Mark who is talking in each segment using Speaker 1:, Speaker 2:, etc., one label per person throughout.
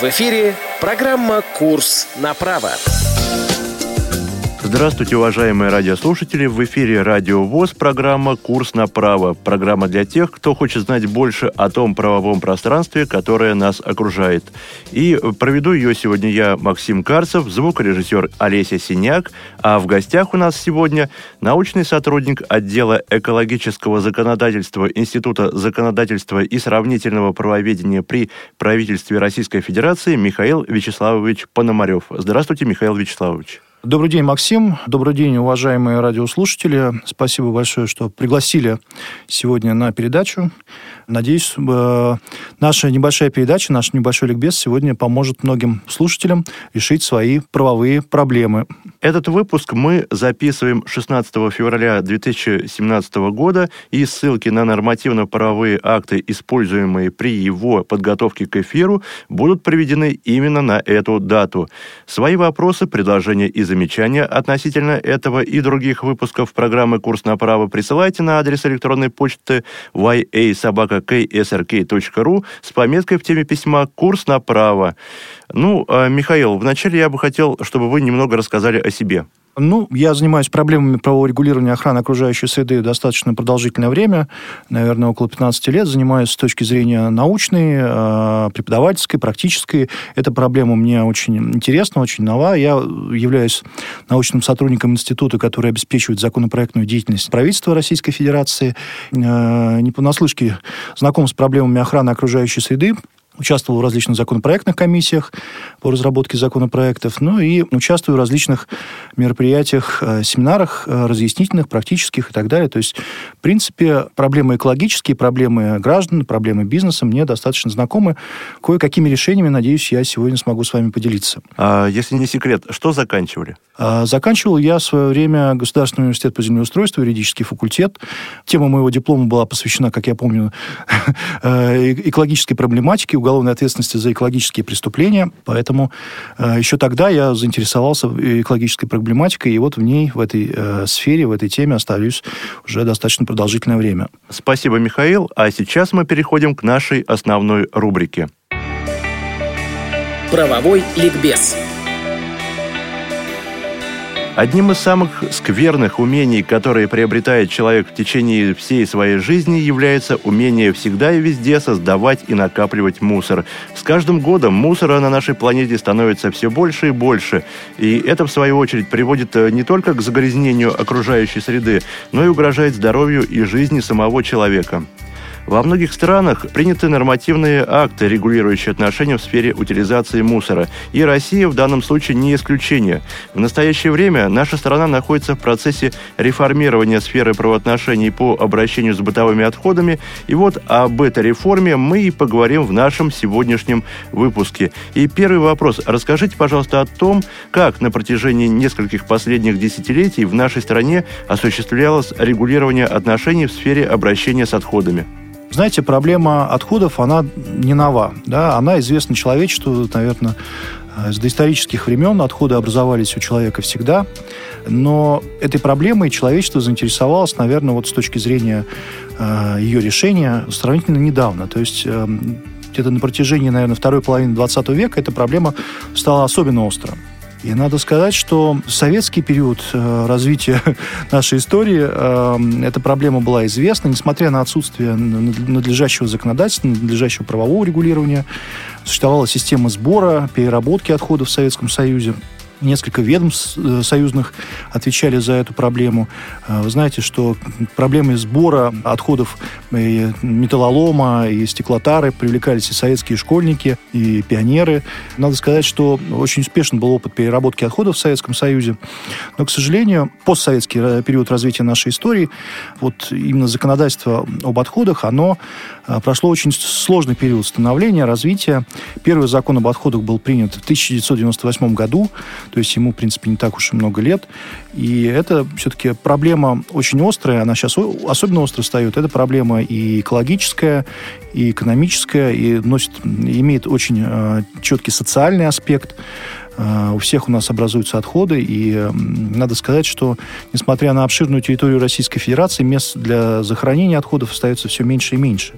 Speaker 1: В эфире программа «Курс на право».
Speaker 2: Здравствуйте, уважаемые радиослушатели! В эфире Радио ВОЗ, программа «Курс на право». Программа для тех, кто хочет знать больше о том правовом пространстве, которое нас окружает. И проведу ее сегодня я, Максим Карцев, звукорежиссер Олеся Синяк, а в гостях у нас сегодня научный сотрудник отдела экологического законодательства Института законодательства и сравнительного правоведения при правительстве Российской Федерации Михаил Вячеславович Пономарев. Здравствуйте, Михаил Вячеславович.
Speaker 3: Добрый день, Максим. Добрый день, уважаемые радиослушатели. Спасибо большое, что пригласили сегодня на передачу. Надеюсь, э, наша небольшая передача, наш небольшой ликбез сегодня поможет многим слушателям решить свои правовые проблемы.
Speaker 2: Этот выпуск мы записываем 16 февраля 2017 года, и ссылки на нормативно-правовые акты, используемые при его подготовке к эфиру, будут приведены именно на эту дату. Свои вопросы, предложения и замечания относительно этого и других выпусков программы «Курс на право» присылайте на адрес электронной почты ya.ksrk.ru с пометкой в теме письма «Курс на право». Ну, а, Михаил, вначале я бы хотел, чтобы вы немного рассказали о себе.
Speaker 3: Ну, я занимаюсь проблемами правового регулирования охраны окружающей среды достаточно продолжительное время, наверное, около 15 лет. Занимаюсь с точки зрения научной, а, преподавательской, практической. Эта проблема мне очень интересна, очень нова. Я являюсь научным сотрудником института, который обеспечивает законопроектную деятельность правительства Российской Федерации. А, не понаслышке знаком с проблемами охраны окружающей среды, участвовал в различных законопроектных комиссиях по разработке законопроектов, ну и участвую в различных мероприятиях, э, семинарах э, разъяснительных, практических и так далее. То есть, в принципе, проблемы экологические, проблемы граждан, проблемы бизнеса мне достаточно знакомы. Кое-какими решениями, надеюсь, я сегодня смогу с вами поделиться.
Speaker 2: А, если не секрет, что заканчивали?
Speaker 3: А, заканчивал я в свое время Государственный университет по землеустройству, юридический факультет. Тема моего диплома была посвящена, как я помню, э, экологической проблематике, уголовной ответственности за экологические преступления. Поэтому э, еще тогда я заинтересовался экологической проблематикой, и вот в ней, в этой э, сфере, в этой теме остаюсь уже достаточно продолжительное время.
Speaker 2: Спасибо, Михаил. А сейчас мы переходим к нашей основной рубрике.
Speaker 1: Правовой ликбез.
Speaker 2: Одним из самых скверных умений, которые приобретает человек в течение всей своей жизни, является умение всегда и везде создавать и накапливать мусор. С каждым годом мусора на нашей планете становится все больше и больше. И это, в свою очередь, приводит э, не только к загрязнению окружающей среды, но и угрожает здоровью и жизни самого человека. Во многих странах приняты нормативные акты, регулирующие отношения в сфере утилизации мусора. И Россия в данном случае не исключение. В настоящее время наша страна находится в процессе реформирования сферы правоотношений по обращению с бытовыми отходами. И вот об этой реформе мы и поговорим в нашем сегодняшнем выпуске. И первый вопрос. Расскажите, пожалуйста, о том, как на протяжении нескольких последних десятилетий в нашей стране осуществлялось регулирование отношений в сфере обращения с отходами.
Speaker 3: Знаете, проблема отходов, она не нова. Да? Она известна человечеству, наверное, с доисторических времен. Отходы образовались у человека всегда. Но этой проблемой человечество заинтересовалось, наверное, вот с точки зрения э, ее решения сравнительно недавно. То есть э, где-то на протяжении, наверное, второй половины 20 века эта проблема стала особенно острой. И надо сказать, что советский период э, развития нашей истории э, эта проблема была известна, несмотря на отсутствие надлежащего законодательства, надлежащего правового регулирования. Существовала система сбора, переработки отходов в Советском Союзе. Несколько ведомств э, союзных отвечали за эту проблему. Э, вы знаете, что проблемы сбора отходов и металлолома и стеклотары привлекались и советские школьники, и пионеры. Надо сказать, что очень успешен был опыт переработки отходов в Советском Союзе. Но, к сожалению, постсоветский э, период развития нашей истории, вот именно законодательство об отходах, оно прошло очень сложный период становления, развития. Первый закон об отходах был принят в 1998 году то есть ему, в принципе, не так уж и много лет. И это все-таки проблема очень острая, она сейчас особенно остро встает. Это проблема и экологическая, и экономическая, и носит, имеет очень э, четкий социальный аспект. Э, у всех у нас образуются отходы, и надо сказать, что, несмотря на обширную территорию Российской Федерации, мест для захоронения отходов остается все меньше и меньше.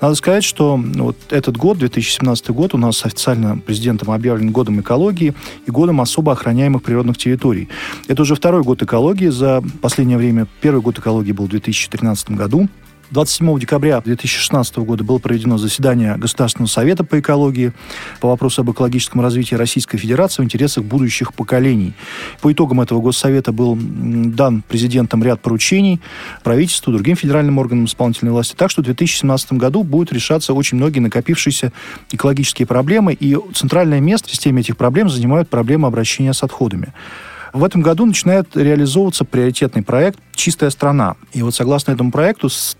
Speaker 3: Надо сказать, что вот этот год, 2017 год, у нас официально президентом объявлен годом экологии и годом особо охраняемых природных территорий. Это уже второй год экологии за последнее время. Первый год экологии был в 2013 году. 27 декабря 2016 года было проведено заседание Государственного совета по экологии по вопросу об экологическом развитии Российской Федерации в интересах будущих поколений. По итогам этого Госсовета был дан президентом ряд поручений правительству, другим федеральным органам исполнительной власти. Так что в 2017 году будут решаться очень многие накопившиеся экологические проблемы, и центральное место в системе этих проблем занимают проблемы обращения с отходами. В этом году начинает реализовываться приоритетный проект «Чистая страна». И вот согласно этому проекту с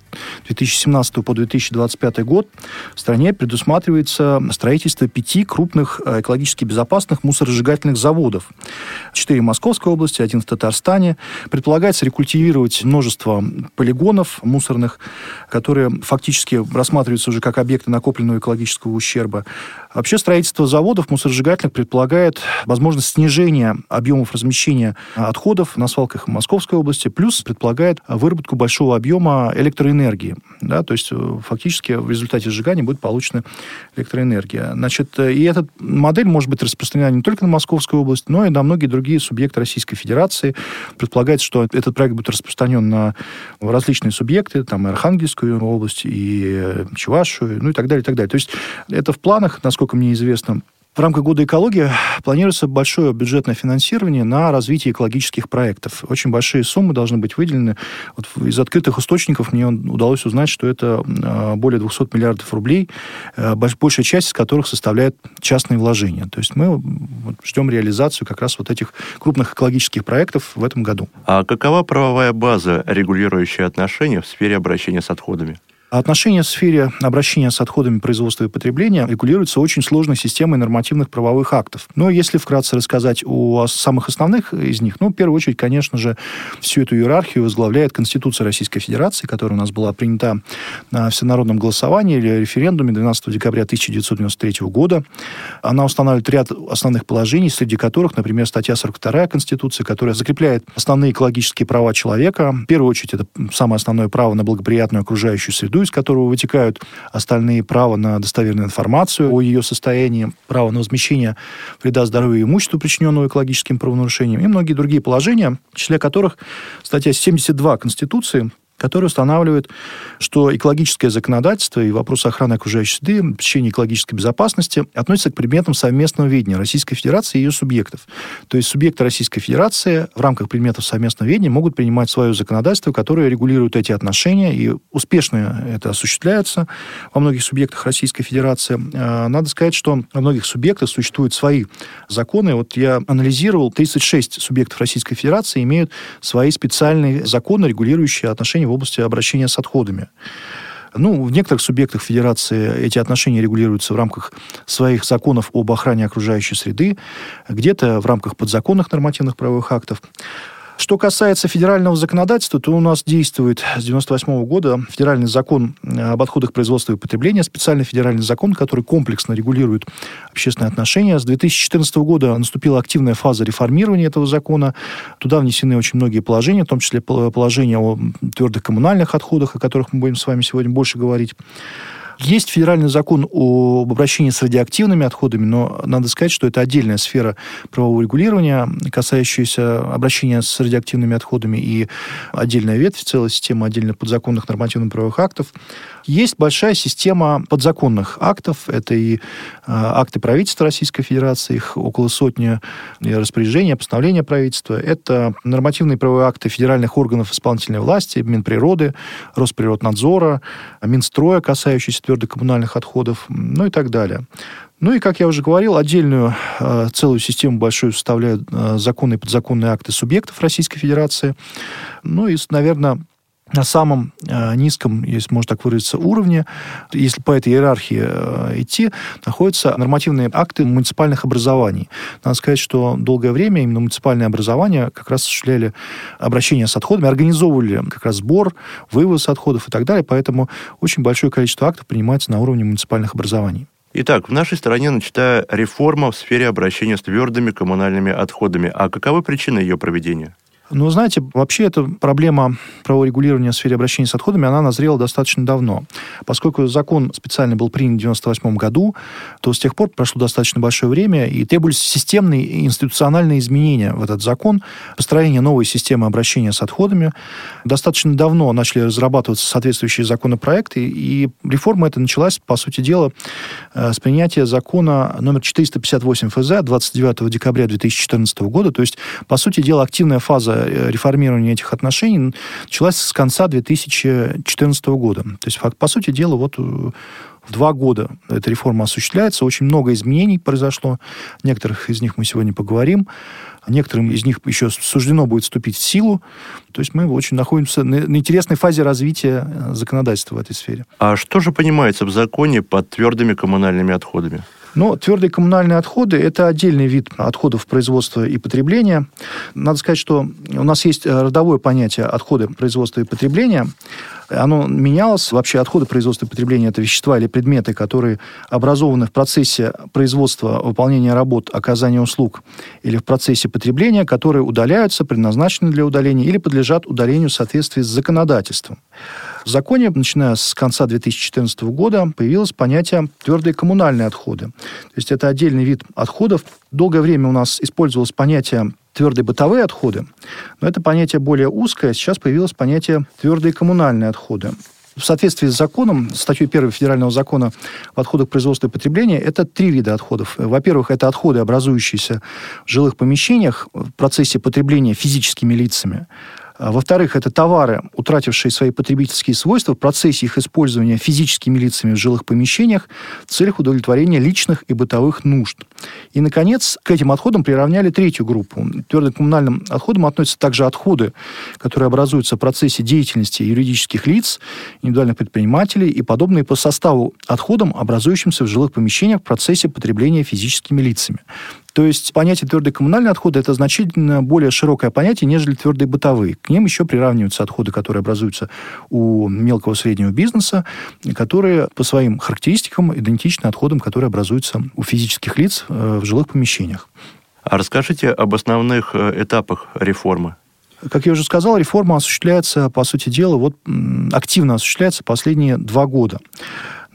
Speaker 3: 2017 по 2025 год в стране предусматривается строительство пяти крупных э, экологически безопасных мусоросжигательных заводов. Четыре в Московской области, один в Татарстане. Предполагается рекультивировать множество полигонов мусорных, которые фактически рассматриваются уже как объекты накопленного экологического ущерба. Вообще строительство заводов мусоросжигательных предполагает возможность снижения объемов размещения отходов на свалках Московской области, плюс предполагает выработку большого объема электроэнергии. Да, то есть э, фактически в результате сжигания будет получена электроэнергия. Значит, э, и эта модель может быть распространена не только на Московскую область, но и на многие другие субъекты Российской Федерации. Предполагается, что этот проект будет распространен на различные субъекты, там и Архангельскую область, и э, Чувашию, ну и так далее, и так далее. То есть это в планах, насколько мне известно, в рамках года экологии планируется большое бюджетное финансирование на развитие экологических проектов. Очень большие суммы должны быть выделены. Вот из открытых источников мне удалось узнать, что это а, более 200 миллиардов рублей, э, большая часть из которых составляет частные вложения. То есть мы ждем реализацию как раз вот этих крупных экологических проектов в этом году.
Speaker 2: А какова правовая база, регулирующая отношения в сфере обращения с отходами?
Speaker 3: Отношения в сфере обращения с отходами производства и потребления регулируются очень сложной системой нормативных правовых актов. Но если вкратце рассказать о самых основных из них, ну, в первую очередь, конечно же, всю эту иерархию возглавляет Конституция Российской Федерации, которая у нас была принята на всенародном голосовании или референдуме 12 декабря 1993 года. Она устанавливает ряд основных положений, среди которых, например, статья 42 Конституции, которая закрепляет основные экологические права человека. В первую очередь, это самое основное право на благоприятную окружающую среду, из которого вытекают остальные права на достоверную информацию о ее состоянии, право на возмещение вреда здоровью и имуществу, причиненного экологическим правонарушением, и многие другие положения, в числе которых статья 72 Конституции который устанавливает, что экологическое законодательство и вопросы охраны окружающей среды, обеспечения экологической безопасности относятся к предметам совместного видения Российской Федерации и ее субъектов. То есть субъекты Российской Федерации в рамках предметов совместного видения могут принимать свое законодательство, которое регулирует эти отношения, и успешно это осуществляется во многих субъектах Российской Федерации. А, надо сказать, что во многих субъектах существуют свои законы. Вот я анализировал, 36 субъектов Российской Федерации имеют свои специальные законы, регулирующие отношения в области обращения с отходами. Ну, в некоторых субъектах федерации эти отношения регулируются в рамках своих законов об охране окружающей среды, где-то в рамках подзаконных нормативных правовых актов. Что касается федерального законодательства, то у нас действует с 1998 года федеральный закон об отходах производства и потребления, специальный федеральный закон, который комплексно регулирует общественные отношения. С 2014 года наступила активная фаза реформирования этого закона. Туда внесены очень многие положения, в том числе положения о твердых коммунальных отходах, о которых мы будем с вами сегодня больше говорить. Есть федеральный закон об обращении с радиоактивными отходами, но надо сказать, что это отдельная сфера правового регулирования, касающаяся обращения с радиоактивными отходами и отдельная ветвь, целая система отдельных подзаконных нормативных правовых актов. Есть большая система подзаконных актов. Это и а, акты правительства Российской Федерации, их около сотни распоряжений, постановления правительства. Это нормативные правовые акты федеральных органов исполнительной власти, Минприроды, Росприроднадзора, Минстроя, касающиеся твердокоммунальных отходов, ну и так далее. Ну и, как я уже говорил, отдельную э, целую систему большую составляют э, законные и подзаконные акты субъектов Российской Федерации. Ну и, наверное, на самом э, низком, если можно так выразиться, уровне, если по этой иерархии э, идти, находятся нормативные акты муниципальных образований. Надо сказать, что долгое время именно муниципальные образования как раз осуществляли обращение с отходами, организовывали как раз сбор, вывоз отходов и так далее, поэтому очень большое количество актов принимается на уровне муниципальных образований.
Speaker 2: Итак, в нашей стране начата реформа в сфере обращения с твердыми коммунальными отходами. А каковы причины ее проведения?
Speaker 3: Ну, знаете, вообще эта проблема праворегулирования в сфере обращения с отходами, она назрела достаточно давно. Поскольку закон специально был принят в 1998 году, то с тех пор прошло достаточно большое время, и требовались системные и институциональные изменения в этот закон, построение новой системы обращения с отходами. Достаточно давно начали разрабатываться соответствующие законопроекты, и реформа эта началась, по сути дела, э, с принятия закона номер 458 ФЗ 29 декабря 2014 года. То есть, по сути дела, активная фаза Э, реформирования этих отношений началась с конца 2014 года. То есть, по сути дела, вот э, в два года эта реформа осуществляется. Очень много изменений произошло. Некоторых из них мы сегодня поговорим. Некоторым из них еще суждено будет вступить в силу. То есть мы очень находимся на, на интересной фазе развития э, законодательства в этой сфере.
Speaker 2: А что же понимается в законе под твердыми коммунальными отходами?
Speaker 3: Но твердые коммунальные отходы – это отдельный вид отходов производства и потребления. Надо сказать, что у нас есть э, родовое понятие отходы производства и потребления. Оно менялось. Вообще отходы производства и потребления – это вещества или предметы, которые образованы в процессе производства, выполнения работ, оказания услуг или в процессе потребления, которые удаляются, предназначены для удаления или подлежат удалению в соответствии с законодательством. В законе, начиная с конца 2014 года, появилось понятие твердые коммунальные отходы. То есть это отдельный вид отходов. Долгое время у нас использовалось понятие твердые бытовые отходы, но это понятие более узкое. Сейчас появилось понятие твердые коммунальные отходы. В соответствии с законом, статьей 1 Федерального закона в отходах производства и потребления, это три вида отходов. Во-первых, это отходы, образующиеся в жилых помещениях в процессе потребления физическими лицами. А, во-вторых, это товары, утратившие свои потребительские свойства в процессе их использования физическими лицами в жилых помещениях в целях удовлетворения личных и бытовых нужд. И, наконец, к этим отходам приравняли третью группу. Твердым коммунальным отходам относятся также отходы, которые образуются в процессе деятельности юридических лиц, индивидуальных предпринимателей и подобные по составу отходам, образующимся в жилых помещениях в процессе потребления физическими лицами. То есть понятие твердые коммунальные отходы это значительно более широкое понятие, нежели твердые бытовые. К ним еще приравниваются отходы, которые образуются у мелкого и среднего бизнеса, которые по своим характеристикам идентичны отходам, которые образуются у физических лиц э, в жилых помещениях.
Speaker 2: А расскажите об основных э, этапах реформы.
Speaker 3: Как я уже сказал, реформа осуществляется, по сути дела, вот активно осуществляется последние два года.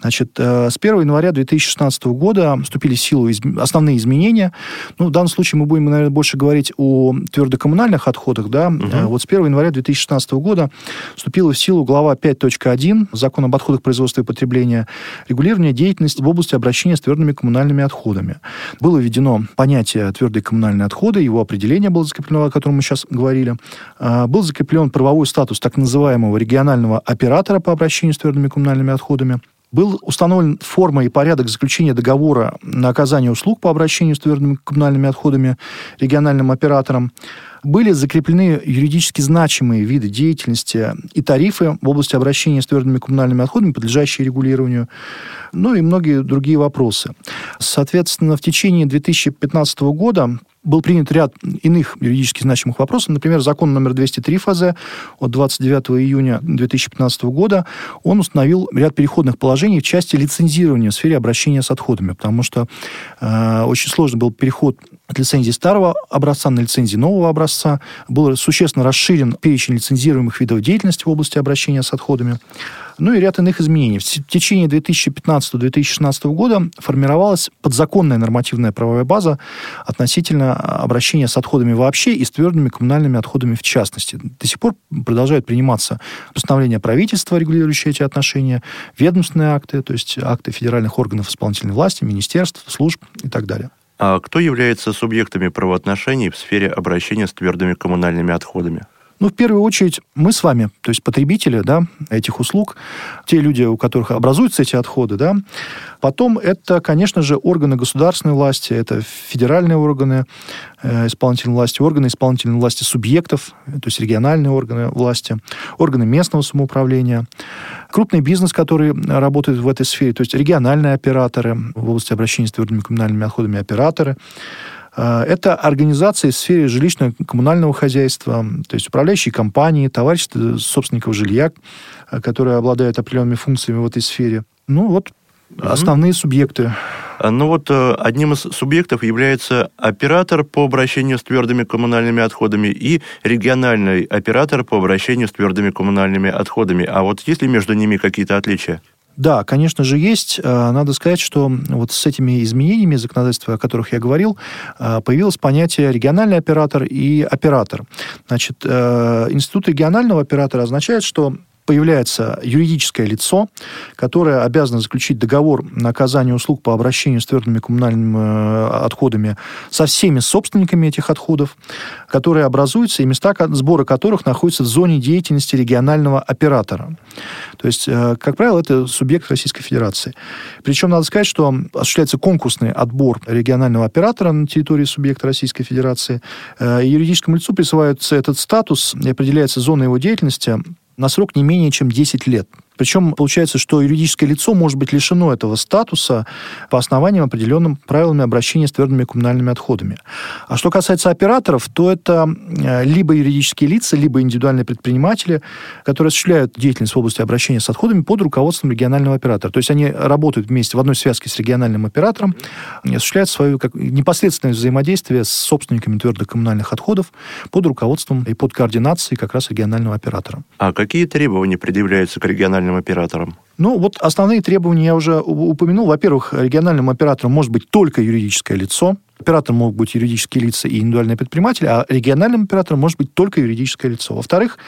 Speaker 3: Значит, э, с 1 января 2016 года вступили в силу основные изменения. Ну, в данном случае мы будем, наверное, больше говорить о твердокоммунальных отходах. Да? Угу. Вот с 1 января 2016 года вступила в силу глава 5.1 Закона об отходах производства и потребления регулирования деятельности в области обращения с твердыми коммунальными отходами. Было введено понятие твердые коммунальные отходы, его определение было закреплено, о котором мы сейчас говорили. А, был закреплен правовой статус так называемого регионального оператора по обращению с твердыми коммунальными отходами. Был установлен форма и порядок заключения договора на оказание услуг по обращению с твердыми коммунальными отходами региональным оператором. Были закреплены юридически значимые виды деятельности и тарифы в области обращения с твердыми коммунальными отходами, подлежащие регулированию, ну и многие другие вопросы. Соответственно, в течение 2015 года был принят ряд иных юридически значимых вопросов. Например, закон номер 203 ФЗ от 29 июня 2015 года, он установил ряд переходных положений в части лицензирования в сфере обращения с отходами, потому что э, очень сложный был переход от лицензии старого образца на лицензии нового образца. Был существенно расширен перечень лицензируемых видов деятельности в области обращения с отходами ну и ряд иных изменений. В течение 2015-2016 года формировалась подзаконная нормативная правовая база относительно обращения с отходами вообще и с твердыми коммунальными отходами в частности. До сих пор продолжают приниматься постановления правительства, регулирующие эти отношения, ведомственные акты, то есть акты федеральных органов исполнительной власти, министерств, служб и так далее.
Speaker 2: А кто является субъектами правоотношений в сфере обращения с твердыми коммунальными отходами?
Speaker 3: Ну, в первую очередь, мы с вами, то есть потребители да, этих услуг, те люди, у которых образуются эти отходы, да. Потом это, конечно же, органы государственной власти, это федеральные органы э, исполнительной власти, органы исполнительной власти субъектов, то есть региональные органы власти, органы местного самоуправления, крупный бизнес, который работает в этой сфере, то есть региональные операторы в области обращения с твердыми коммунальными отходами, операторы, это организации в сфере жилищно-коммунального хозяйства, то есть управляющие компании, товарищества собственников жилья, э, которые обладают определенными функциями в этой сфере. Ну вот Основные субъекты
Speaker 2: ну вот э, одним из субъектов является оператор по обращению с твердыми коммунальными отходами и региональный оператор по обращению с твердыми коммунальными отходами. А вот есть ли между ними какие-то отличия?
Speaker 3: Да, конечно же, есть. Э, надо сказать, что вот с этими изменениями законодательства, о которых я говорил, э, появилось понятие региональный оператор и оператор. Значит, институт регионального оператора означает, что появляется юридическое лицо, которое обязано заключить договор на оказание услуг по обращению с твердыми коммунальными э, отходами со всеми собственниками этих отходов, которые образуются и места сбора которых находятся в зоне деятельности регионального оператора. То есть, э, как правило, это субъект Российской Федерации. Причем надо сказать, что осуществляется конкурсный отбор регионального оператора на территории субъекта Российской Федерации. Э, юридическому лицу присваивается этот статус и определяется зона его деятельности на срок не менее чем 10 лет. Причем получается, что юридическое лицо может быть лишено этого статуса по основаниям, определенным правилами обращения с твердыми коммунальными отходами. А что касается операторов, то это э, либо юридические лица, либо индивидуальные предприниматели, которые осуществляют деятельность в области обращения с отходами под руководством регионального оператора. То есть они работают вместе в одной связке с региональным оператором осуществляют свое как, непосредственное взаимодействие с собственниками твердых коммунальных отходов под руководством и под координацией как раз регионального оператора.
Speaker 2: А какие требования предъявляются к региональному региональным операторам?
Speaker 3: Ну, вот основные требования я уже упомянул. Во-первых, региональным оператором может быть только юридическое лицо. Оператором могут быть юридические лица и индивидуальные предприниматели, а региональным оператором может быть только юридическое лицо. Во-вторых,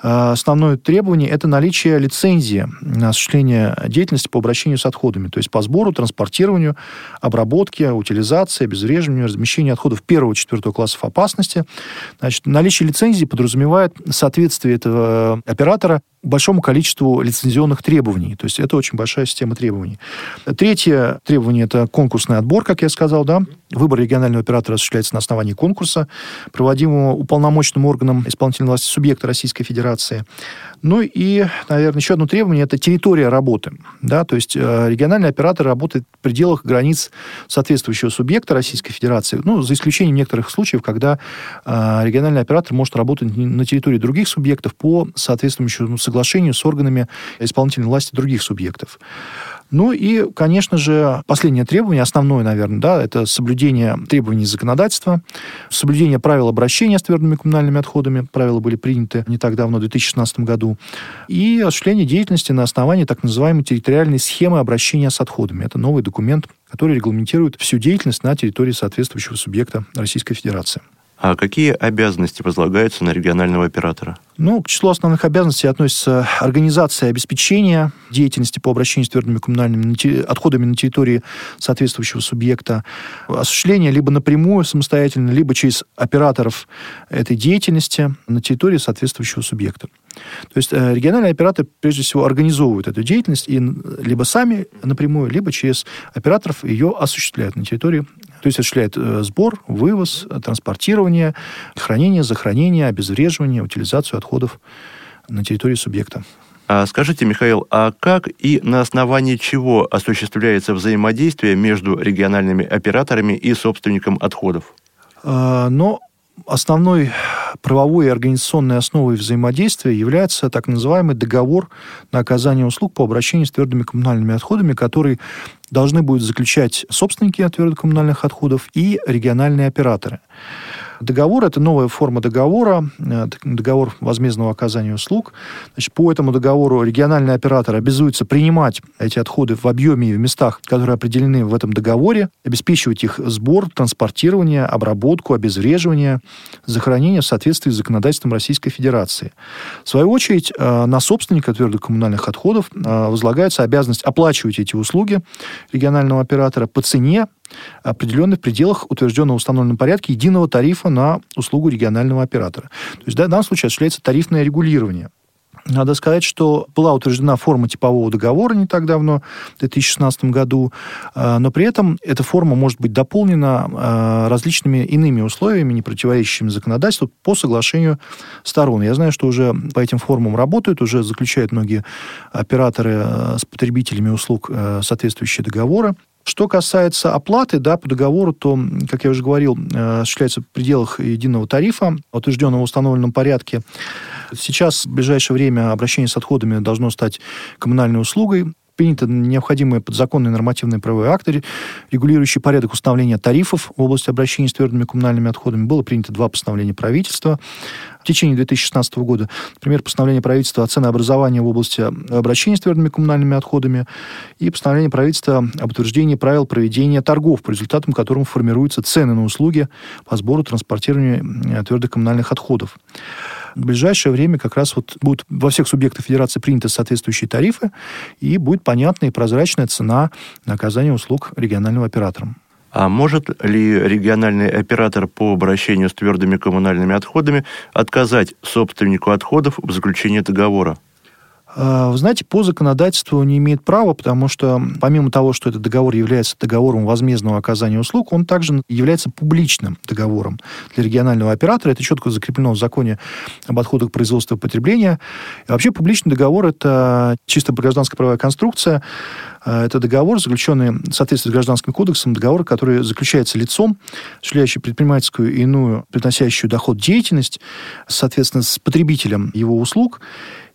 Speaker 3: основное требование – это наличие лицензии на осуществление деятельности по обращению с отходами, то есть по сбору, транспортированию, обработке, утилизации, обезвреживанию, размещению отходов первого-четвертого классов опасности. Значит, наличие лицензии подразумевает соответствие этого оператора большому количеству лицензионных требований. То есть это очень большая система требований. Третье требование – это конкурсный отбор, как я сказал, да. Выбор регионального оператора осуществляется на основании конкурса, проводимого уполномоченным органом исполнительной власти субъекта Российской Федерации. Ну и, наверное, еще одно требование – это территория работы. Да? То есть э, региональный оператор работает в пределах границ соответствующего субъекта Российской Федерации, ну, за исключением некоторых случаев, когда э, региональный оператор может работать на территории других субъектов по соответствующему соглашению с органами исполнительной власти других субъектов. Ну и, конечно же, последнее требование, основное, наверное, да, это соблюдение требований законодательства, соблюдение правил обращения с твердыми коммунальными отходами. Правила были приняты не так давно, в 2016 году. И осуществление деятельности на основании так называемой территориальной схемы обращения с отходами. Это новый документ, который регламентирует всю деятельность на территории соответствующего субъекта Российской Федерации.
Speaker 2: А какие обязанности возлагаются на регионального оператора?
Speaker 3: Ну, к числу основных обязанностей относится организация обеспечения деятельности по обращению с твердыми коммунальными отходами на территории соответствующего субъекта, осуществление либо напрямую самостоятельно, либо через операторов этой деятельности на территории соответствующего субъекта. То есть э, региональные операторы, прежде всего, организовывают эту деятельность и либо сами напрямую, либо через операторов ее осуществляют на территории то есть осуществляет э, сбор, вывоз, транспортирование, хранение, захоронение, обезвреживание, утилизацию отходов на территории субъекта.
Speaker 2: А скажите, Михаил, а как и на основании чего осуществляется взаимодействие между региональными операторами и собственником отходов?
Speaker 3: А, но основной правовой и организационной основой взаимодействия является так называемый договор на оказание услуг по обращению с твердыми коммунальными отходами, который должны будут заключать собственники твердых коммунальных отходов и региональные операторы. Договор – это новая форма договора, э, договор возмездного оказания услуг. Значит, по этому договору региональный оператор обязуется принимать эти отходы в объеме и в местах, которые определены в этом договоре, обеспечивать их сбор, транспортирование, обработку, обезвреживание, захоронение в соответствии с законодательством Российской Федерации. В свою очередь, э, на собственника твердых коммунальных отходов э, возлагается обязанность оплачивать эти услуги регионального оператора по цене, определенный в пределах утвержденного в установленном единого тарифа на услугу регионального оператора. То есть в данном случае осуществляется тарифное регулирование. Надо сказать, что была утверждена форма типового договора не так давно, в 2016 году, а, но при этом эта форма может быть дополнена а, различными иными условиями, не противоречащими законодательству, по соглашению сторон. Я знаю, что уже по этим формам работают, уже заключают многие операторы а, с потребителями услуг соответствующие договоры. Что касается оплаты да, по договору, то, как я уже говорил, э, осуществляется в пределах единого тарифа, утвержденного в установленном порядке. Сейчас, в ближайшее время, обращение с отходами должно стать коммунальной услугой. Приняты необходимые подзаконные нормативные правовые акты, регулирующие порядок установления тарифов в области обращения с твердыми коммунальными отходами. Было принято два постановления правительства в течение 2016 года. Например, постановление правительства о ценообразовании в области обращения с твердыми коммунальными отходами и постановление правительства об утверждении правил проведения торгов, по результатам которым формируются цены на услуги по сбору транспортированию э, твердых коммунальных отходов. В ближайшее время как раз вот будут во всех субъектах Федерации приняты соответствующие тарифы, и будет понятная и прозрачная цена на оказание услуг региональным операторам.
Speaker 2: А может ли региональный оператор по обращению с твердыми коммунальными отходами отказать собственнику отходов в заключении договора?
Speaker 3: А, вы знаете, по законодательству не имеет права, потому что помимо того, что этот договор является договором возмездного оказания услуг, он также является публичным договором для регионального оператора. Это четко закреплено в законе об отходах производства и потребления. И вообще публичный договор – это чисто гражданская правовая конструкция. А, это договор, заключенный в соответствии с Гражданским кодексом, договор, который заключается лицом, осуществляющий предпринимательскую и иную, приносящую доход деятельность, соответственно, с потребителем его услуг,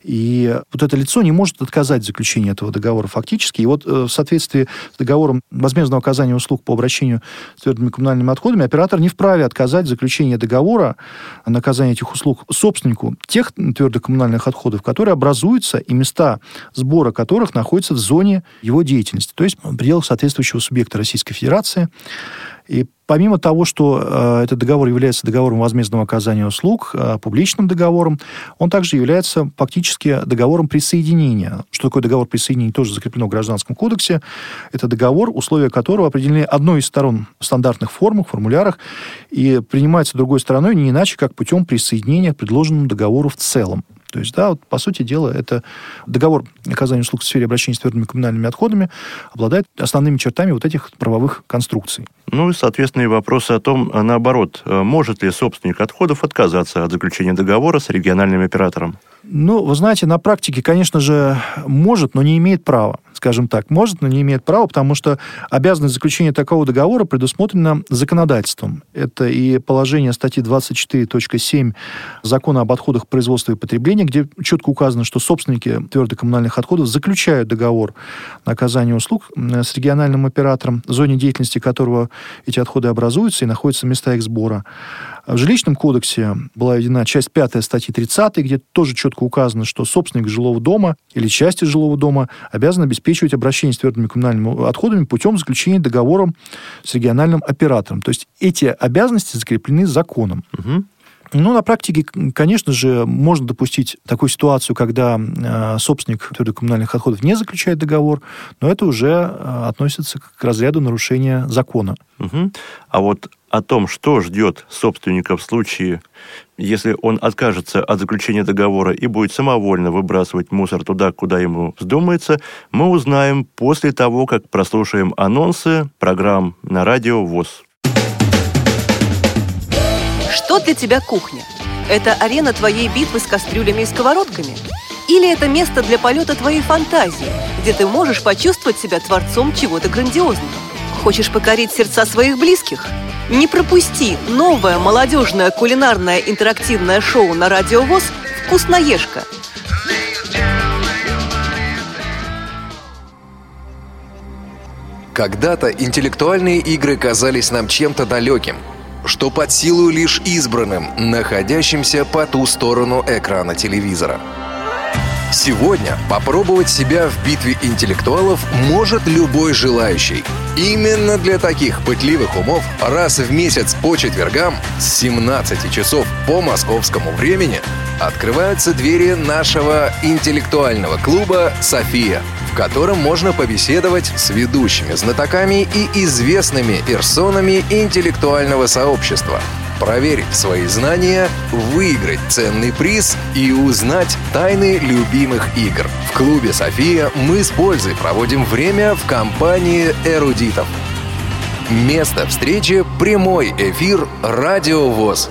Speaker 3: и вот это лицо не может отказать в этого договора фактически. И вот э, в соответствии с договором возмездного оказания услуг по обращению с твердыми коммунальными отходами оператор не вправе отказать в договора на оказание этих услуг собственнику тех твердых коммунальных отходов, которые образуются и места сбора которых находятся в зоне его деятельности, то есть в пределах соответствующего субъекта Российской Федерации. И помимо того, что э, этот договор является договором возмездного оказания услуг, э, публичным договором, он также является фактически договором присоединения. Что такое договор присоединения, тоже закреплено в Гражданском кодексе. Это договор, условия которого определены одной из сторон в стандартных формах, формулярах, и принимается другой стороной не иначе, как путем присоединения к предложенному договору в целом. То есть, да, вот, по сути дела, это договор оказания услуг в сфере обращения с твердыми коммунальными отходами обладает основными чертами вот этих правовых конструкций.
Speaker 2: Ну и, соответственно, и вопросы о том, а наоборот, э, может ли собственник отходов отказаться от заключения договора с региональным оператором?
Speaker 3: Ну, вы знаете, на практике, конечно же, может, но не имеет права скажем так, может, но не имеет права, потому что обязанность заключения такого договора предусмотрена законодательством. Это и положение статьи 24.7 Закона об отходах производства и потребления, где четко указано, что собственники твердых коммунальных отходов заключают договор на оказание услуг с региональным оператором, в зоне деятельности которого эти отходы образуются и находятся места их сбора. В жилищном кодексе была введена часть 5 статьи 30, где тоже четко указано, что собственник жилого дома или части жилого дома обязан обеспечивать обращение с твердыми коммунальными отходами путем заключения договора с региональным оператором. То есть эти обязанности закреплены законом. Угу. Ну, на практике, конечно же, можно допустить такую ситуацию, когда э, собственник твердых коммунальных отходов не заключает договор, но это уже э, относится к разряду нарушения закона.
Speaker 2: Угу. А вот о том, что ждет собственника в случае, если он откажется от заключения договора и будет самовольно выбрасывать мусор туда, куда ему вздумается, мы узнаем после того, как прослушаем анонсы программ на радио ВОЗ.
Speaker 4: Что для тебя кухня? Это арена твоей битвы с кастрюлями и сковородками? Или это место для полета твоей фантазии, где ты можешь почувствовать себя творцом чего-то грандиозного? Хочешь покорить сердца своих близких? Не пропусти новое молодежное кулинарное интерактивное шоу на Радио ВОЗ «Вкусноежка».
Speaker 5: Когда-то интеллектуальные игры казались нам чем-то далеким, что под силу лишь избранным, находящимся по ту сторону экрана телевизора – Сегодня попробовать себя в битве интеллектуалов может любой желающий. Именно для таких пытливых умов раз в месяц по четвергам с 17 часов по московскому времени открываются двери нашего интеллектуального клуба «София», в котором можно побеседовать с ведущими знатоками и известными персонами интеллектуального сообщества – проверить свои знания, выиграть ценный приз и узнать тайны любимых игр. В клубе «София» мы с пользой проводим время в компании эрудитов. Место встречи – прямой эфир «Радио ВОЗ».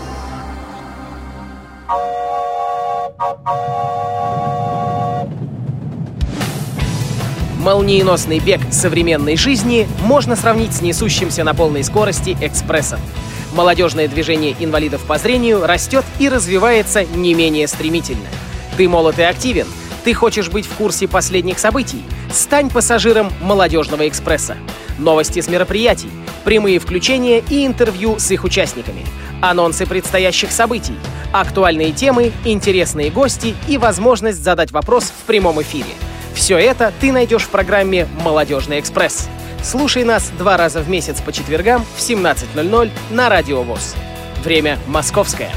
Speaker 1: Молниеносный бег современной жизни можно сравнить с несущимся на полной скорости экспрессом. Молодежное движение инвалидов по зрению растет и развивается не менее стремительно. Ты молод и активен? Ты хочешь быть в курсе последних событий? Стань пассажиром «Молодежного экспресса». Новости с мероприятий, прямые включения и интервью с их участниками, анонсы предстоящих событий, актуальные темы, интересные гости и возможность задать вопрос в прямом эфире. Все это ты найдешь в программе «Молодежный экспресс». Слушай нас два раза в месяц по четвергам в 17.00 на Радио ВОЗ. Время московское.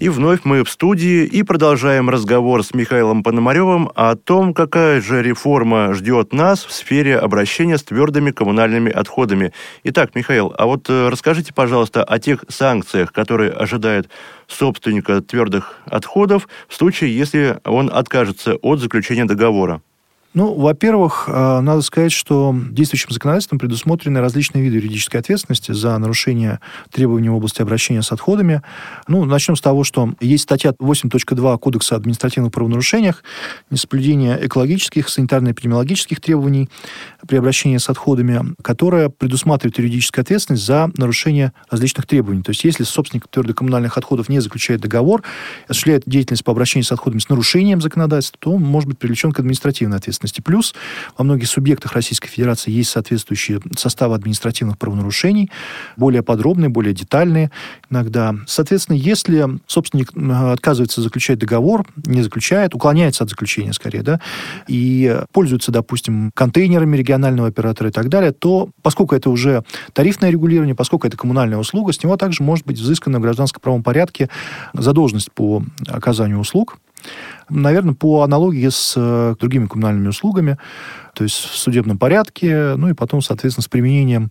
Speaker 2: И вновь мы в студии и продолжаем разговор с Михаилом Пономаревым о том, какая же реформа ждет нас в сфере обращения с твердыми коммунальными отходами. Итак, Михаил, а вот э, расскажите, пожалуйста, о тех санкциях, которые ожидают собственника твердых отходов в случае, если он откажется от заключения договора.
Speaker 3: Ну, во-первых, э, надо сказать, что действующим законодательством предусмотрены различные виды юридической ответственности за нарушение требований в области обращения с отходами. Ну, начнем с того, что есть статья 8.2 Кодекса о административных правонарушениях, несоблюдение экологических, санитарно-эпидемиологических требований при обращении с отходами, которая предусматривает юридическую ответственность за нарушение различных требований. То есть, если собственник твердых коммунальных отходов не заключает договор, осуществляет деятельность по обращению с отходами с нарушением законодательства, то он может быть привлечен к административной ответственности ответственности. Плюс во многих субъектах Российской Федерации есть соответствующие составы административных правонарушений, более подробные, более детальные иногда. Соответственно, если собственник отказывается заключать договор, не заключает, уклоняется от заключения скорее, да, и пользуется, допустим, контейнерами регионального оператора и так далее, то поскольку это уже тарифное регулирование, поскольку это коммунальная услуга, с него также может быть взыскана в гражданско-правом порядке задолженность по оказанию услуг наверное, по аналогии с э, другими коммунальными услугами, то есть в судебном порядке, ну и потом, соответственно, с применением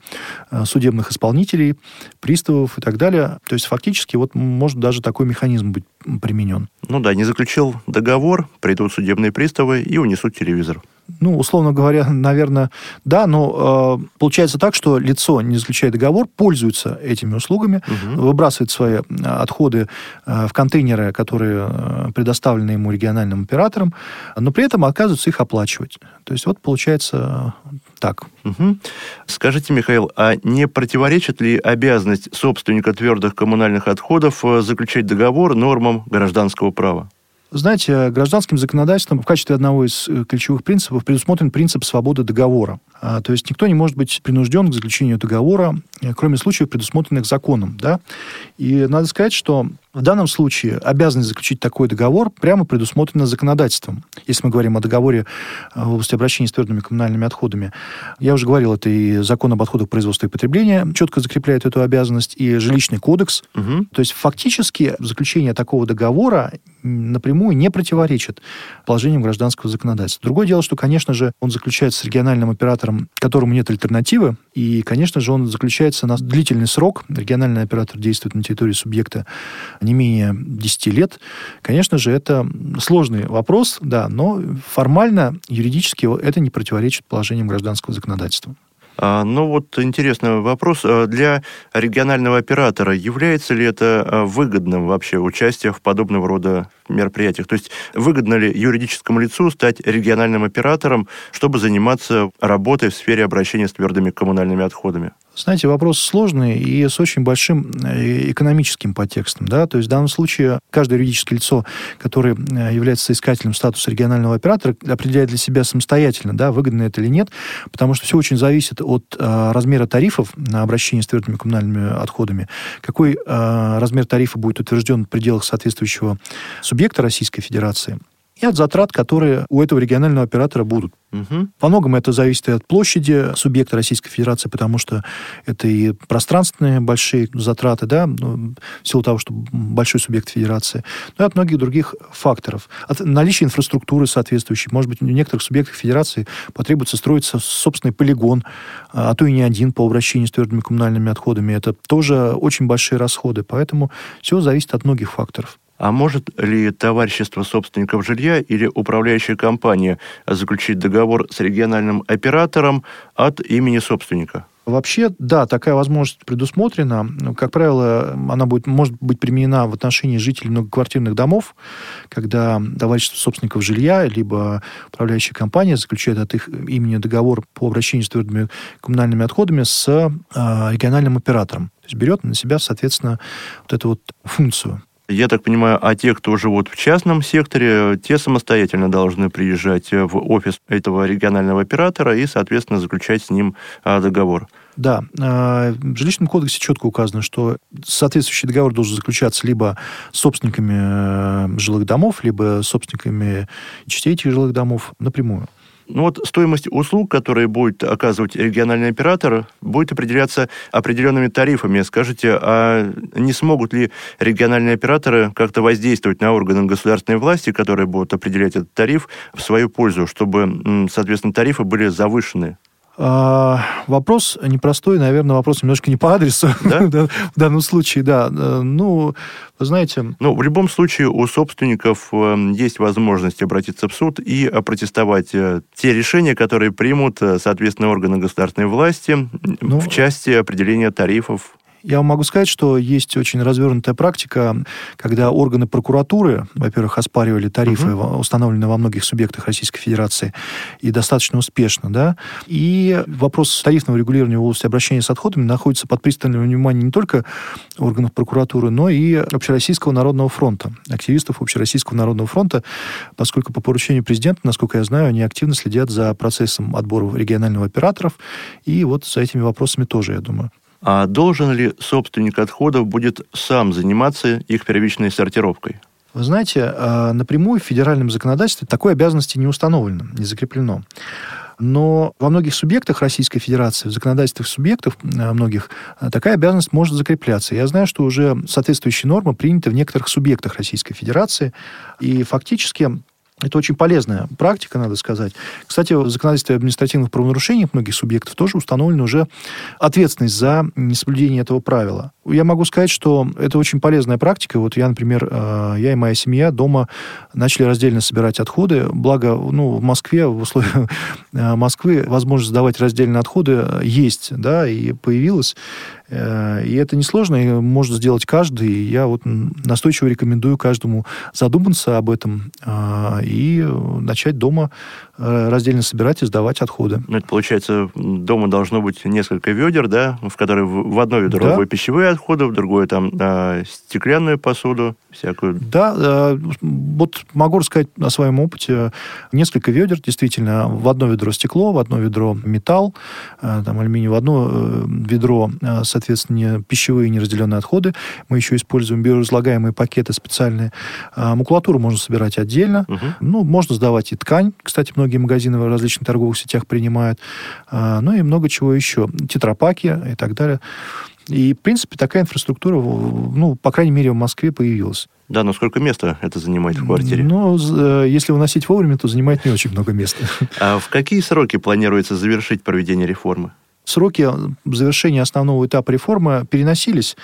Speaker 3: э, судебных исполнителей, приставов и так далее. То есть фактически вот может даже такой механизм быть применен.
Speaker 2: Ну да, не заключил договор, придут судебные приставы и унесут телевизор
Speaker 3: ну, условно говоря, наверное, да, но э, получается так, что лицо, не заключая договор, пользуется этими услугами, угу. выбрасывает свои э, отходы э, в контейнеры, которые э, предоставлены ему региональным оператором, но при этом отказывается их оплачивать. То есть вот получается э, так.
Speaker 2: Угу. Скажите, Михаил, а не противоречит ли обязанность собственника твердых коммунальных отходов э, заключать договор нормам гражданского права?
Speaker 3: Знаете, гражданским законодательством в качестве одного из э, ключевых принципов предусмотрен принцип свободы договора. А, то есть никто не может быть принужден к заключению договора, э, кроме случаев, предусмотренных законом. Да? И надо сказать, что в данном случае обязанность заключить такой договор прямо предусмотрена законодательством. Если мы говорим о договоре э, в области обращения с твердыми коммунальными отходами. Я уже говорил, это и закон об отходах производства и потребления четко закрепляет эту обязанность, и жилищный кодекс. Угу. То есть фактически заключение такого договора напрямую не противоречит положениям гражданского законодательства. Другое дело, что, конечно же, он заключается с региональным оператором, которому нет альтернативы, и, конечно же, он заключается на длительный срок. Региональный оператор действует на территории субъекта не менее 10 лет. Конечно же, это сложный вопрос, да, но формально, юридически это не противоречит положениям гражданского законодательства.
Speaker 2: А, ну вот интересный вопрос. А, для регионального оператора является ли это а, выгодным вообще участие в подобного рода мероприятиях? То есть выгодно ли юридическому лицу стать региональным оператором, чтобы заниматься работой в сфере обращения с твердыми коммунальными отходами?
Speaker 3: Знаете, вопрос сложный и с очень большим э, экономическим подтекстом. Да? То есть в данном случае каждое юридическое лицо, которое э, является соискателем статуса регионального оператора, определяет для себя самостоятельно, да, выгодно это или нет, потому что все очень зависит от э, размера тарифов на обращение с твердыми коммунальными отходами, какой э, размер тарифа будет утвержден в пределах соответствующего субъекта Российской Федерации, и от затрат, которые у этого регионального оператора будут. Угу. По многому это зависит и от площади субъекта Российской Федерации, потому что это и пространственные большие затраты, да, ну, в силу того, что большой субъект Федерации, но и от многих других факторов. От наличия инфраструктуры соответствующей. Может быть, у некоторых субъектов Федерации потребуется строиться собственный полигон, а то и не один по обращению с твердыми коммунальными отходами. Это тоже очень большие расходы, поэтому все зависит от многих факторов.
Speaker 2: А может ли товарищество собственников жилья или управляющая компания заключить договор с региональным оператором от имени собственника?
Speaker 3: Вообще, да, такая возможность предусмотрена. Как правило, она будет, может быть применена в отношении жителей многоквартирных домов, когда товарищество собственников жилья либо управляющая компания заключает от их имени договор по обращению с твердыми коммунальными отходами с э, региональным оператором есть берет на себя, соответственно, вот эту вот функцию.
Speaker 2: Я так понимаю, а те, кто живут в частном секторе, те самостоятельно должны приезжать в офис этого регионального оператора и, соответственно, заключать с ним а, договор.
Speaker 3: Да, э, в жилищном кодексе четко указано, что соответствующий договор должен заключаться либо собственниками э, жилых домов, либо собственниками частей этих жилых домов напрямую.
Speaker 2: Ну вот стоимость услуг, которые будет оказывать региональный оператор, будет определяться определенными тарифами. Скажите, а не смогут ли региональные операторы как-то воздействовать на органы государственной власти, которые будут определять этот тариф в свою пользу, чтобы, соответственно, тарифы были завышены?
Speaker 3: А, вопрос непростой, наверное, вопрос немножко не по адресу да? в данном случае, да. Э, ну, вы знаете...
Speaker 2: Ну, в любом случае у собственников э, есть возможность обратиться в суд и опротестовать э, те решения, которые примут, соответственно, органы государственной власти ну, в части определения тарифов
Speaker 3: я вам могу сказать, что есть очень развернутая практика, когда органы прокуратуры, во-первых, оспаривали тарифы, угу. установленные во многих субъектах Российской Федерации, и достаточно успешно, да. И вопрос тарифного регулирования в области обращения с отходами находится под пристальным вниманием не только органов прокуратуры, но и Общероссийского народного фронта, активистов Общероссийского народного фронта, поскольку по поручению президента, насколько я знаю, они активно следят за процессом отбора региональных операторов, и вот за этими вопросами тоже, я думаю.
Speaker 2: А должен ли собственник отходов будет сам заниматься их первичной сортировкой?
Speaker 3: Вы знаете, а, напрямую в федеральном законодательстве такой обязанности не установлено, не закреплено. Но во многих субъектах Российской Федерации, в законодательствах субъектов а, многих, а, такая обязанность может закрепляться. Я знаю, что уже соответствующие нормы приняты в некоторых субъектах Российской Федерации, и фактически это очень полезная практика, надо сказать. Кстати, в законодательстве административных правонарушений многих субъектов тоже установлена уже ответственность за несоблюдение этого правила. Я могу сказать, что это очень полезная практика. Вот я, например, э, я и моя семья дома начали раздельно собирать отходы. Благо, ну, в Москве, в условиях э, Москвы, возможность сдавать раздельные отходы есть, да, и появилась. Э, и это несложно, и может сделать каждый. И я вот настойчиво рекомендую каждому задуматься об этом э, и начать дома э, раздельно собирать и сдавать отходы.
Speaker 2: Ну, это получается, дома должно быть несколько ведер, да, в которые в одно ведро да. пищевые отходы, в другое там стеклянную посуду всякую.
Speaker 3: Да, вот могу рассказать о своем опыте. Несколько ведер, действительно, в одно ведро стекло, в одно ведро металл, там алюминий, в одно ведро с соответственно, пищевые неразделенные отходы. Мы еще используем биоразлагаемые пакеты специальные. А, макулатуру можно собирать отдельно. Угу. Ну, можно сдавать и ткань. Кстати, многие магазины в различных торговых сетях принимают. А, ну и много чего еще. Тетрапаки и так далее. И, в принципе, такая инфраструктура, ну, по крайней мере, в Москве появилась.
Speaker 2: Да, но сколько места это занимает в квартире?
Speaker 3: Ну, э, если выносить вовремя, то занимает не очень много места.
Speaker 2: А в какие сроки планируется завершить проведение реформы?
Speaker 3: Сроки завершения основного этапа реформы переносились.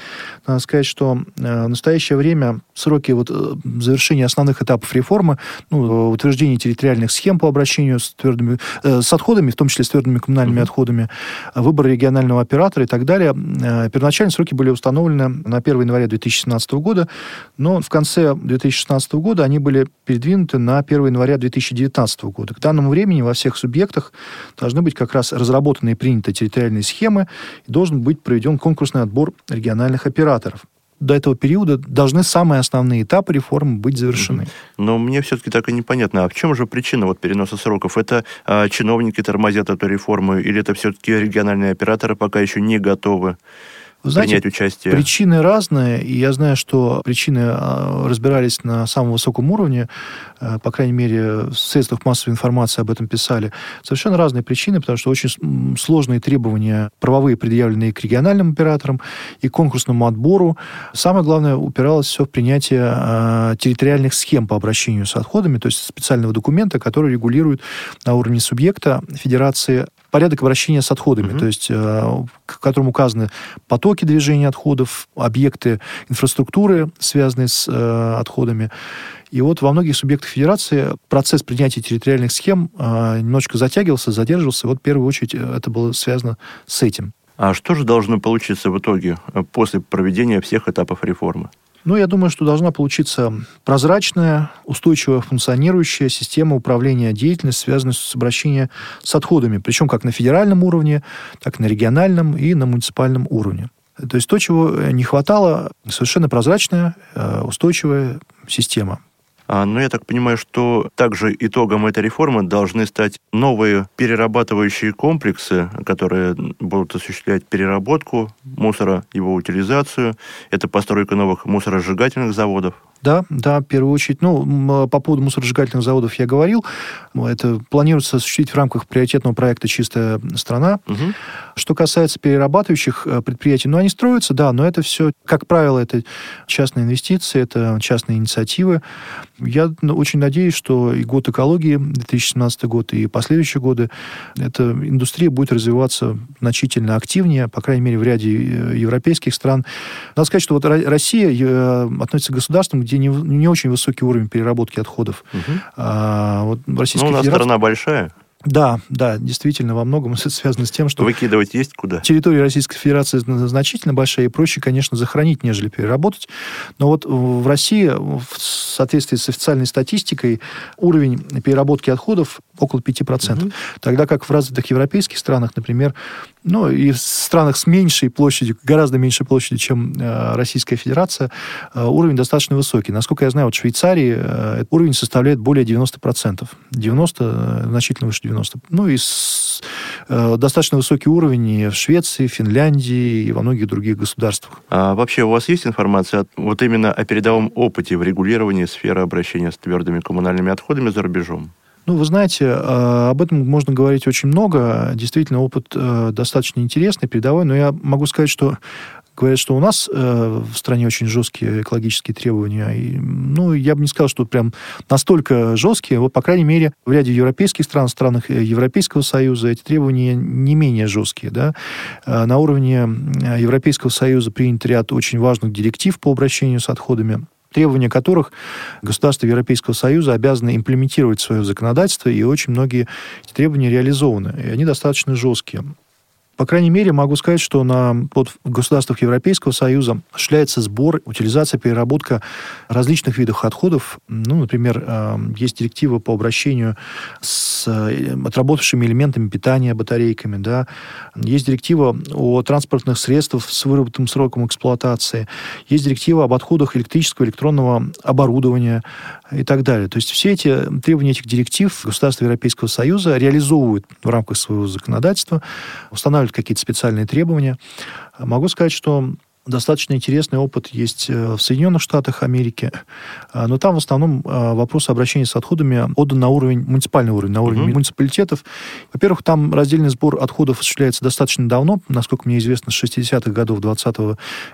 Speaker 3: Надо сказать, что э, в настоящее время сроки вот э, завершения основных этапов реформы, ну, утверждение территориальных схем по обращению с, твердыми, э, с отходами, в том числе с твердыми коммунальными mm-hmm. отходами, выбор регионального оператора и так далее. Первоначально сроки были установлены на 1 января 2017 года, но в конце 2016 года они были передвинуты на 1 января 2019 года. К данному времени во всех субъектах должны быть как раз разработаны и приняты территориальные территориальной схемы, и должен быть проведен конкурсный отбор региональных операторов до этого периода должны самые основные этапы реформы быть завершены.
Speaker 2: Но мне все-таки так и непонятно, а в чем же причина вот переноса сроков? Это а, чиновники тормозят эту реформу, или это все-таки региональные операторы пока еще не готовы? Знаете, принять участие?
Speaker 3: Причины разные, и я знаю, что причины а, разбирались на самом высоком уровне, э, по крайней мере, в средствах массовой информации об этом писали. Совершенно разные причины, потому что очень сложные требования правовые, предъявленные к региональным операторам и конкурсному отбору. Самое главное, упиралось все в принятие э, территориальных схем по обращению с отходами, то есть специального документа, который регулирует на уровне субъекта Федерации порядок обращения с отходами, угу. то есть в котором указаны потоки движения отходов, объекты инфраструктуры, связанные с э, отходами. И вот во многих субъектах федерации процесс принятия территориальных схем э, немножечко затягивался, задерживался. И вот в первую очередь это было связано с этим.
Speaker 2: А что же должно получиться в итоге после проведения всех этапов реформы?
Speaker 3: Ну, я думаю, что должна получиться прозрачная, устойчивая функционирующая система управления деятельностью, связанная с обращением с отходами, причем как на федеральном уровне, так и на региональном и на муниципальном уровне. То есть то, чего не хватало, совершенно прозрачная, устойчивая система.
Speaker 2: А, но я так понимаю, что также итогом этой реформы должны стать новые перерабатывающие комплексы, которые будут осуществлять переработку мусора, его утилизацию. Это постройка новых мусоросжигательных заводов.
Speaker 3: Да, да, в первую очередь. Ну, по поводу мусоросжигательных заводов я говорил. Это планируется осуществить в рамках приоритетного проекта «Чистая страна». Угу. Что касается перерабатывающих э, предприятий, ну, они строятся, да, но это все, как правило, это частные инвестиции, это частные инициативы. Я ну, очень надеюсь, что и год экологии, 2017 год, и последующие годы, эта индустрия будет развиваться значительно активнее, по крайней мере, в ряде э, европейских стран. Надо сказать, что вот Россия э, относится к государствам, где не, не очень высокий уровень переработки отходов. Угу. А, вот Российская
Speaker 2: ну, у нас
Speaker 3: Федерация...
Speaker 2: страна большая.
Speaker 3: Да, да, действительно, во многом это связано с тем, что...
Speaker 2: Выкидывать есть куда?
Speaker 3: Территория Российской Федерации значительно большая, и проще, конечно, захоронить, нежели переработать. Но вот в России, в соответствии с официальной статистикой, уровень переработки отходов около 5%. Угу. Тогда как в развитых европейских странах, например, ну, и в странах с меньшей площадью, гораздо меньшей площадью, чем э, Российская Федерация, э, уровень достаточно высокий. Насколько я знаю, вот в Швейцарии э, уровень составляет более 90%. 90, э, значительно выше 90. Ну, и с, э, достаточно высокий уровень и в Швеции, Финляндии и во многих других государствах.
Speaker 2: А вообще у вас есть информация вот именно о передовом опыте в регулировании сферы обращения с твердыми коммунальными отходами за рубежом?
Speaker 3: Ну, вы знаете, э, об этом можно говорить очень много. Действительно, опыт э, достаточно интересный, передовой. Но я могу сказать, что говорят, что у нас э, в стране очень жесткие экологические требования. И, ну, я бы не сказал, что прям настолько жесткие. Вот, по крайней мере, в ряде европейских стран, странах Европейского Союза эти требования не менее жесткие. Да? На уровне Европейского Союза принят ряд очень важных директив по обращению с отходами требования которых государства Европейского Союза обязаны имплементировать свое законодательство, и очень многие требования реализованы, и они достаточно жесткие. По крайней мере, могу сказать, что на вот, в государствах Европейского Союза осуществляется сбор, утилизация, переработка различных видов отходов. Ну, например, э, есть директива по обращению с э, отработавшими элементами питания, батарейками. Да. Есть директива о транспортных средствах с выработанным сроком эксплуатации. Есть директива об отходах электрического, электронного оборудования и так далее. То есть все эти требования этих директив государства Европейского Союза реализовывают в рамках своего законодательства, устанавливают какие-то специальные требования. Могу сказать, что Достаточно интересный опыт есть э, в Соединенных Штатах Америки, а, но там в основном а, вопрос обращения с отходами отдан на уровень, муниципальный уровень, на уровень mm-hmm. муниципалитетов. Во-первых, там раздельный сбор отходов осуществляется достаточно давно, насколько мне известно, с 60-х годов 20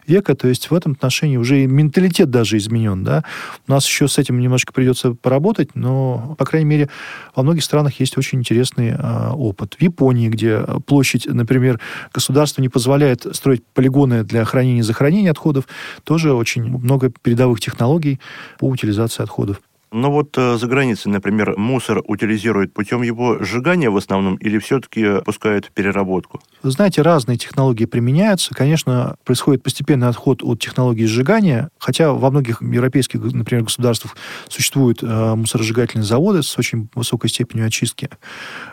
Speaker 3: века, то есть в этом отношении уже и менталитет даже изменен. Да? У нас еще с этим немножко придется поработать, но, по крайней мере, во многих странах есть очень интересный а, опыт. В Японии, где площадь, например, государство не позволяет строить полигоны для хранения захоронения отходов, тоже очень много передовых технологий по утилизации отходов.
Speaker 2: Но вот э, за границей, например, мусор утилизируют путем его сжигания в основном или все-таки пускают в переработку?
Speaker 3: Вы знаете, разные технологии применяются. Конечно, происходит постепенный отход от технологии сжигания, хотя во многих европейских, например, государствах существуют э, мусоросжигательные заводы с очень высокой степенью очистки.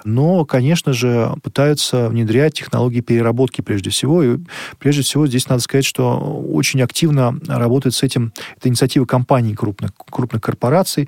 Speaker 3: Но, конечно же, пытаются внедрять технологии переработки прежде всего. И прежде всего здесь надо сказать, что очень активно работает с этим это инициатива компаний крупных, крупных корпораций,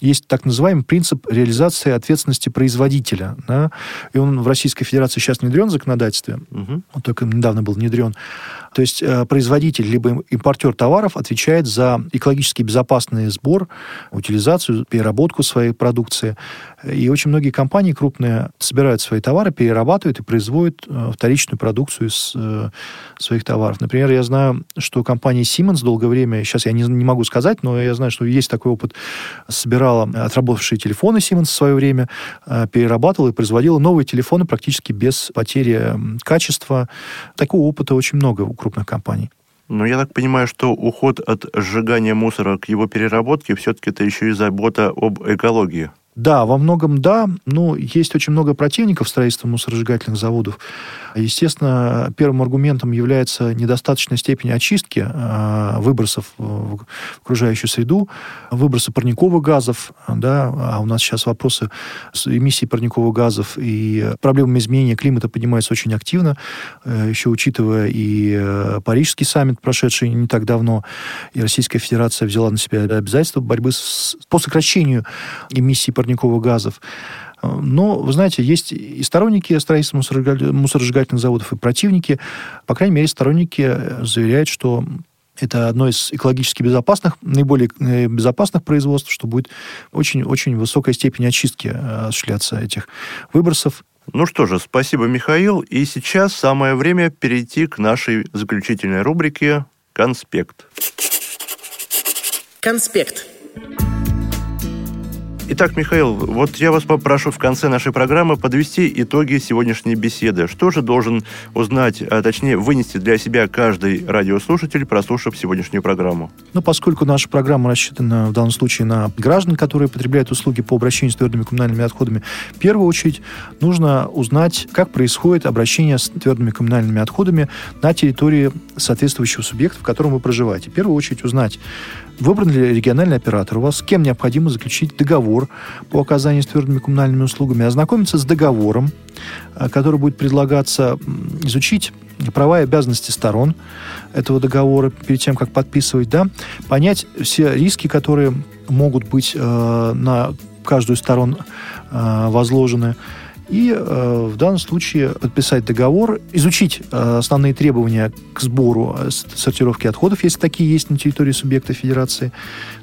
Speaker 3: есть так называемый принцип реализации ответственности производителя. Да? И он в Российской Федерации сейчас внедрен в законодательстве, угу. он только недавно был внедрен. То есть э, производитель либо импортер товаров отвечает за экологически безопасный сбор, утилизацию, переработку своей продукции. И очень многие компании крупные собирают свои товары, перерабатывают и производят э, вторичную продукцию из э, своих товаров. Например, я знаю, что компания Siemens долгое время, сейчас я не, не могу сказать, но я знаю, что есть такой опыт, собирала отработавшие телефоны Siemens в свое время, перерабатывала и производила новые телефоны практически без потери качества. Такого опыта очень много крупных компаний.
Speaker 2: Но я так понимаю, что уход от сжигания мусора к его переработке все-таки это еще и забота об экологии.
Speaker 3: Да, во многом да. Но есть очень много противников строительства мусоросжигательных заводов. Естественно, первым аргументом является недостаточная степень очистки э, выбросов в окружающую среду, выбросы парниковых газов, да, а у нас сейчас вопросы с эмиссией парниковых газов и проблемами изменения климата поднимаются очень активно, э, еще учитывая и э, Парижский саммит, прошедший не так давно, и Российская Федерация взяла на себя обязательства борьбы с, по сокращению эмиссии парниковых газов. Но, вы знаете, есть и сторонники строительства мусоросжигательных заводов, и противники. По крайней мере, сторонники э, заверяют, что это одно из экологически безопасных, наиболее э, безопасных производств, что будет очень-очень высокая степень очистки э, осуществляться этих выбросов.
Speaker 2: Ну что же, спасибо, Михаил. И сейчас самое время перейти к нашей заключительной рубрике «Конспект».
Speaker 1: Конспект.
Speaker 2: Итак, Михаил, вот я вас попрошу в конце нашей программы подвести итоги сегодняшней беседы. Что же должен узнать, а точнее вынести для себя каждый радиослушатель, прослушав сегодняшнюю программу?
Speaker 3: Ну, поскольку наша программа рассчитана в данном случае на граждан, которые потребляют услуги по обращению с твердыми коммунальными отходами, в первую очередь нужно узнать, как происходит обращение с твердыми коммунальными отходами на территории соответствующего субъекта, в котором вы проживаете. В первую очередь узнать, Выбран ли региональный оператор? У вас, с кем необходимо заключить договор по оказанию с твердыми коммунальными услугами, ознакомиться с договором, э, который будет предлагаться, изучить права и обязанности сторон этого договора перед тем, как подписывать, да, понять все риски, которые могут быть э, на каждую сторон э, возложены, и э, в данном случае подписать договор, изучить э, основные требования к сбору э, сортировки отходов, если такие есть на территории субъекта федерации,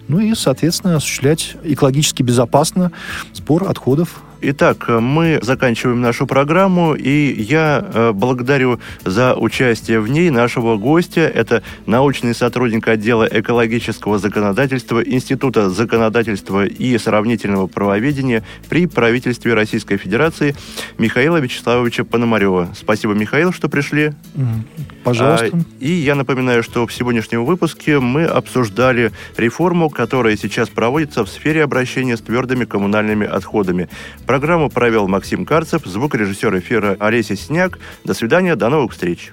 Speaker 3: ну и, соответственно, осуществлять экологически безопасно сбор отходов
Speaker 2: Итак, мы заканчиваем нашу программу, и я э, благодарю за участие в ней нашего гостя. Это научный сотрудник отдела экологического законодательства Института законодательства и сравнительного правоведения при правительстве Российской Федерации Михаила Вячеславовича Пономарева. Спасибо, Михаил, что пришли.
Speaker 3: Пожалуйста. А,
Speaker 2: и я напоминаю, что в сегодняшнем выпуске мы обсуждали реформу, которая сейчас проводится в сфере обращения с твердыми коммунальными отходами. Программу провел Максим Карцев, звукорежиссер эфира Олеся Сняк. До свидания, до новых встреч.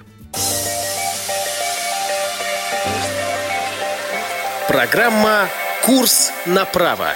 Speaker 1: Программа «Курс на право».